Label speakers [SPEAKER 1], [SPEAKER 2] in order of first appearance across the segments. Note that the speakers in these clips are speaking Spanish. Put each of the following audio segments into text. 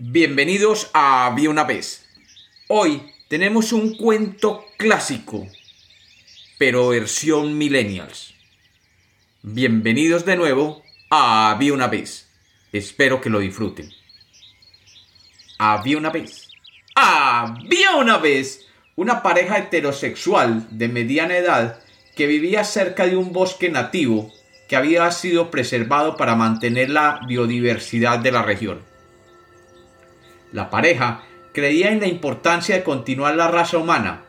[SPEAKER 1] Bienvenidos a Había una vez. Hoy tenemos un cuento clásico, pero versión millennials. Bienvenidos de nuevo a Había una vez. Espero que lo disfruten. Había una vez. Había una vez una pareja heterosexual de mediana edad que vivía cerca de un bosque nativo que había sido preservado para mantener la biodiversidad de la región. La pareja creía en la importancia de continuar la raza humana,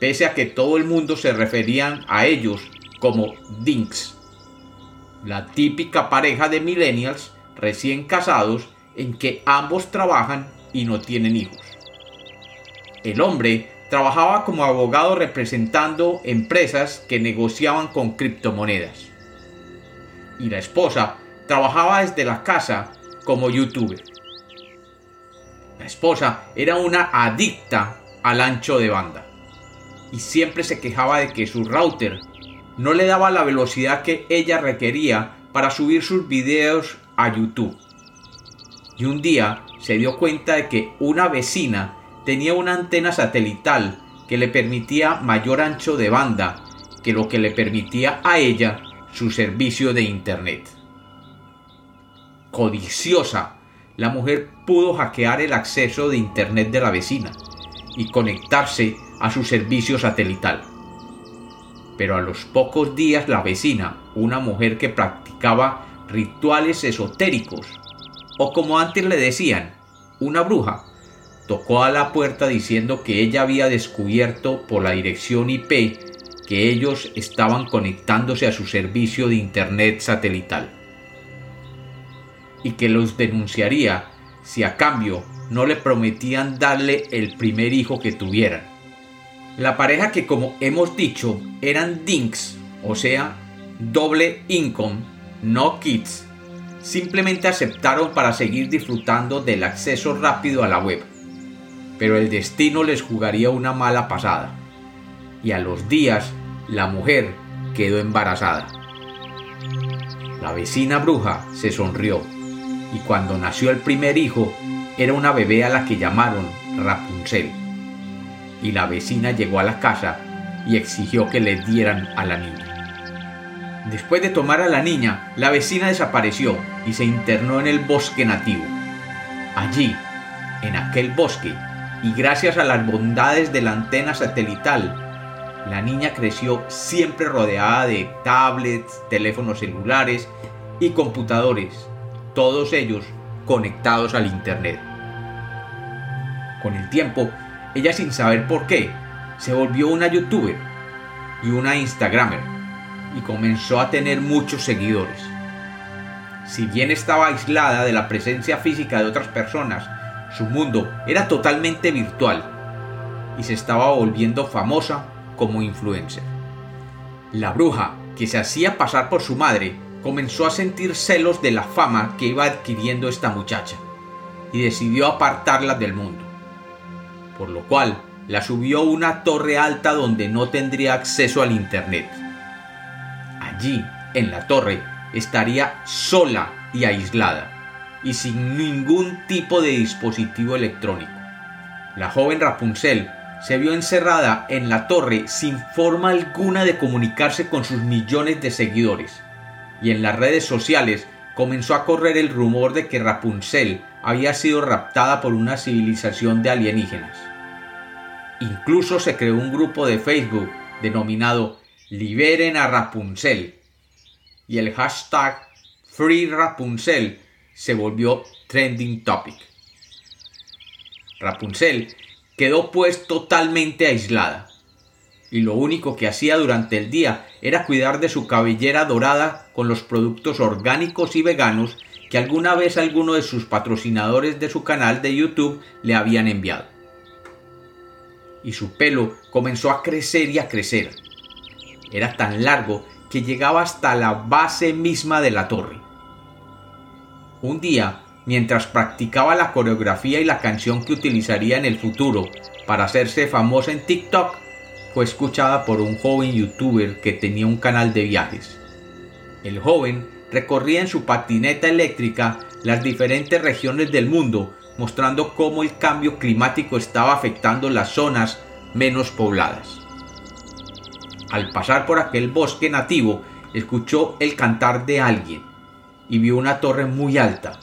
[SPEAKER 1] pese a que todo el mundo se referían a ellos como Dinks, la típica pareja de millennials recién casados en que ambos trabajan y no tienen hijos. El hombre trabajaba como abogado representando empresas que negociaban con criptomonedas. Y la esposa trabajaba desde la casa como youtuber. Esposa era una adicta al ancho de banda y siempre se quejaba de que su router no le daba la velocidad que ella requería para subir sus videos a YouTube. Y un día se dio cuenta de que una vecina tenía una antena satelital que le permitía mayor ancho de banda que lo que le permitía a ella su servicio de Internet. Codiciosa la mujer pudo hackear el acceso de Internet de la vecina y conectarse a su servicio satelital. Pero a los pocos días la vecina, una mujer que practicaba rituales esotéricos, o como antes le decían, una bruja, tocó a la puerta diciendo que ella había descubierto por la dirección IP que ellos estaban conectándose a su servicio de Internet satelital y que los denunciaría si a cambio no le prometían darle el primer hijo que tuvieran. La pareja que como hemos dicho eran dinks, o sea, doble income, no kids, simplemente aceptaron para seguir disfrutando del acceso rápido a la web. Pero el destino les jugaría una mala pasada. Y a los días, la mujer quedó embarazada. La vecina bruja se sonrió y cuando nació el primer hijo era una bebé a la que llamaron Rapunzel. Y la vecina llegó a la casa y exigió que le dieran a la niña. Después de tomar a la niña, la vecina desapareció y se internó en el bosque nativo. Allí, en aquel bosque, y gracias a las bondades de la antena satelital, la niña creció siempre rodeada de tablets, teléfonos celulares y computadores todos ellos conectados al Internet. Con el tiempo, ella sin saber por qué, se volvió una youtuber y una instagramer y comenzó a tener muchos seguidores. Si bien estaba aislada de la presencia física de otras personas, su mundo era totalmente virtual y se estaba volviendo famosa como influencer. La bruja, que se hacía pasar por su madre, comenzó a sentir celos de la fama que iba adquiriendo esta muchacha y decidió apartarla del mundo, por lo cual la subió a una torre alta donde no tendría acceso al Internet. Allí, en la torre, estaría sola y aislada, y sin ningún tipo de dispositivo electrónico. La joven Rapunzel se vio encerrada en la torre sin forma alguna de comunicarse con sus millones de seguidores y en las redes sociales comenzó a correr el rumor de que Rapunzel había sido raptada por una civilización de alienígenas. Incluso se creó un grupo de Facebook denominado Liberen a Rapunzel y el hashtag Free Rapunzel se volvió trending topic. Rapunzel quedó pues totalmente aislada y lo único que hacía durante el día era cuidar de su cabellera dorada con los productos orgánicos y veganos que alguna vez alguno de sus patrocinadores de su canal de YouTube le habían enviado. Y su pelo comenzó a crecer y a crecer. Era tan largo que llegaba hasta la base misma de la torre. Un día, mientras practicaba la coreografía y la canción que utilizaría en el futuro para hacerse famosa en TikTok, fue escuchada por un joven youtuber que tenía un canal de viajes. El joven recorría en su patineta eléctrica las diferentes regiones del mundo mostrando cómo el cambio climático estaba afectando las zonas menos pobladas. Al pasar por aquel bosque nativo, escuchó el cantar de alguien y vio una torre muy alta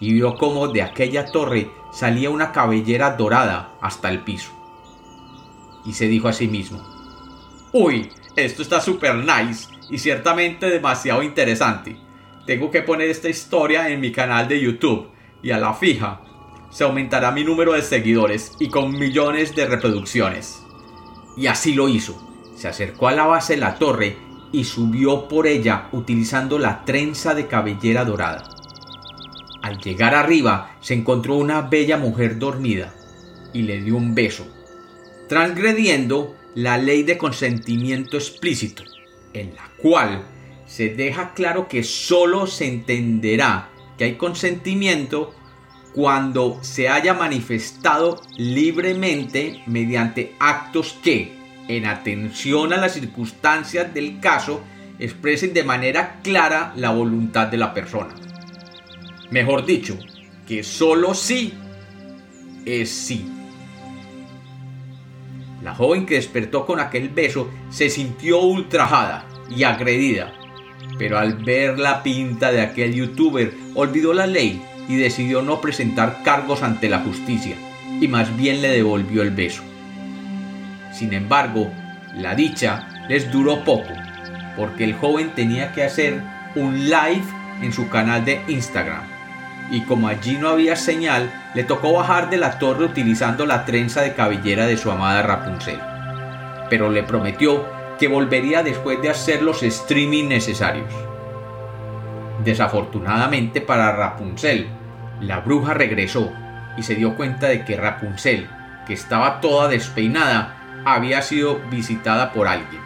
[SPEAKER 1] y vio cómo de aquella torre salía una cabellera dorada hasta el piso. Y se dijo a sí mismo, Uy, esto está super nice y ciertamente demasiado interesante. Tengo que poner esta historia en mi canal de YouTube y a la fija se aumentará mi número de seguidores y con millones de reproducciones. Y así lo hizo. Se acercó a la base de la torre y subió por ella utilizando la trenza de cabellera dorada. Al llegar arriba se encontró una bella mujer dormida y le dio un beso, transgrediendo la ley de consentimiento explícito, en la cual se deja claro que solo se entenderá que hay consentimiento cuando se haya manifestado libremente mediante actos que, en atención a las circunstancias del caso, expresen de manera clara la voluntad de la persona. Mejor dicho, que solo sí es sí. La joven que despertó con aquel beso se sintió ultrajada y agredida, pero al ver la pinta de aquel youtuber olvidó la ley y decidió no presentar cargos ante la justicia y más bien le devolvió el beso. Sin embargo, la dicha les duró poco, porque el joven tenía que hacer un live en su canal de Instagram. Y como allí no había señal, le tocó bajar de la torre utilizando la trenza de cabellera de su amada Rapunzel. Pero le prometió que volvería después de hacer los streaming necesarios. Desafortunadamente para Rapunzel, la bruja regresó y se dio cuenta de que Rapunzel, que estaba toda despeinada, había sido visitada por alguien.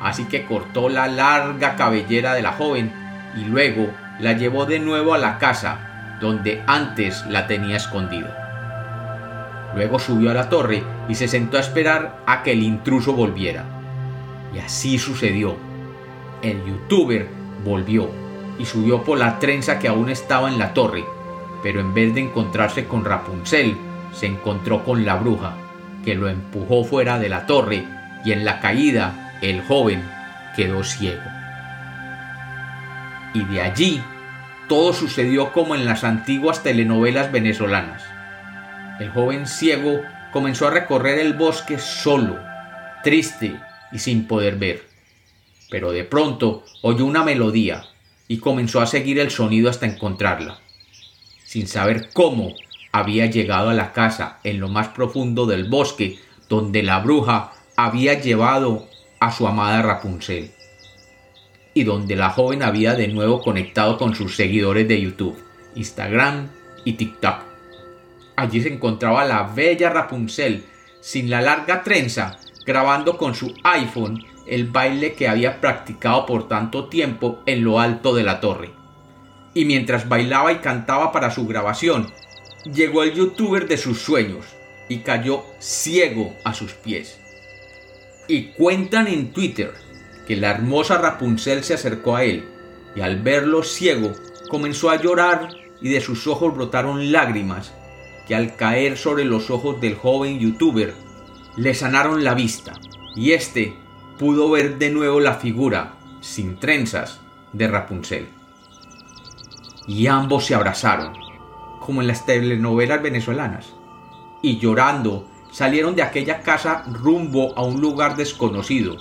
[SPEAKER 1] Así que cortó la larga cabellera de la joven y luego la llevó de nuevo a la casa donde antes la tenía escondida. Luego subió a la torre y se sentó a esperar a que el intruso volviera. Y así sucedió. El youtuber volvió y subió por la trenza que aún estaba en la torre, pero en vez de encontrarse con Rapunzel, se encontró con la bruja, que lo empujó fuera de la torre y en la caída el joven quedó ciego. Y de allí todo sucedió como en las antiguas telenovelas venezolanas. El joven ciego comenzó a recorrer el bosque solo, triste y sin poder ver. Pero de pronto oyó una melodía y comenzó a seguir el sonido hasta encontrarla. Sin saber cómo, había llegado a la casa en lo más profundo del bosque donde la bruja había llevado a su amada Rapunzel y donde la joven había de nuevo conectado con sus seguidores de YouTube, Instagram y TikTok. Allí se encontraba la bella Rapunzel sin la larga trenza grabando con su iPhone el baile que había practicado por tanto tiempo en lo alto de la torre. Y mientras bailaba y cantaba para su grabación, llegó el youtuber de sus sueños y cayó ciego a sus pies. Y cuentan en Twitter que la hermosa Rapunzel se acercó a él y al verlo ciego comenzó a llorar y de sus ojos brotaron lágrimas que al caer sobre los ojos del joven youtuber le sanaron la vista y éste pudo ver de nuevo la figura, sin trenzas, de Rapunzel. Y ambos se abrazaron como en las telenovelas venezolanas, y llorando salieron de aquella casa rumbo a un lugar desconocido,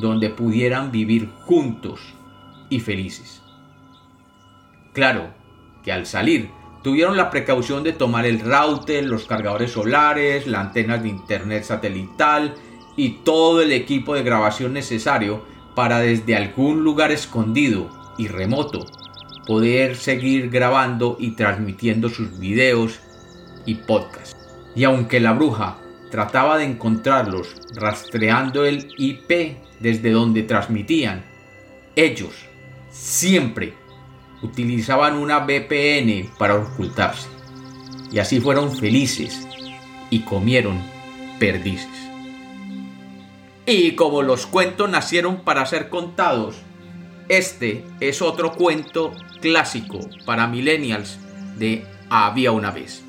[SPEAKER 1] donde pudieran vivir juntos y felices. Claro que al salir tuvieron la precaución de tomar el router, los cargadores solares, la antena de internet satelital y todo el equipo de grabación necesario para desde algún lugar escondido y remoto poder seguir grabando y transmitiendo sus videos y podcasts. Y aunque la bruja trataba de encontrarlos rastreando el IP desde donde transmitían, ellos siempre utilizaban una VPN para ocultarse. Y así fueron felices y comieron perdices. Y como los cuentos nacieron para ser contados, este es otro cuento clásico para millennials de Había una vez.